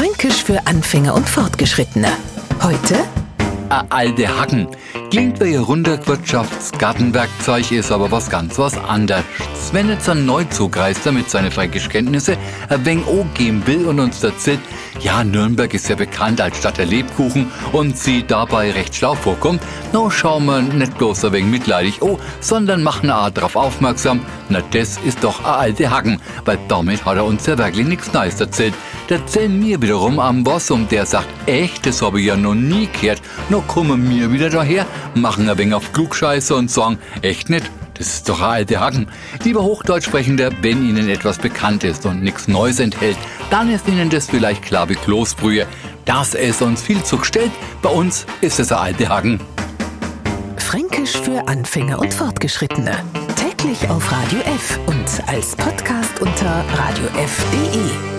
Fränkisch für Anfänger und Fortgeschrittene. Heute A alte Hacken. Klingt wie ein Runterwirtschaftsgartenwerkzeug, ist aber was ganz was anderes. Wenn jetzt ein Neuzugreister mit seinen Fränkischkenntnisse ein wenig geben will und uns erzählt, ja, Nürnberg ist ja bekannt als Stadt der Lebkuchen und sie dabei recht schlau vorkommt, no schauen wir nicht bloß ein wenig mitleidig oh, sondern machen auch darauf aufmerksam, na das ist doch a alte Hacken, weil damit hat er uns ja wirklich nichts Neues erzählt. Da erzählen mir wiederum am Boss und der sagt, echt, das habe ich ja noch nie gehört. No kommen mir wieder daher, machen ein wenig auf Klugscheiße und sagen, echt nicht, das ist doch ein alte Hacken. Lieber Hochdeutschsprechender, wenn Ihnen etwas bekannt ist und nichts Neues enthält, dann ist Ihnen das vielleicht klar wie Kloßbrühe. Dass es uns viel Zug stellt, bei uns ist es ein alte Hacken. Fränkisch für Anfänger und Fortgeschrittene. Täglich auf Radio F und als Podcast unter radiof.de.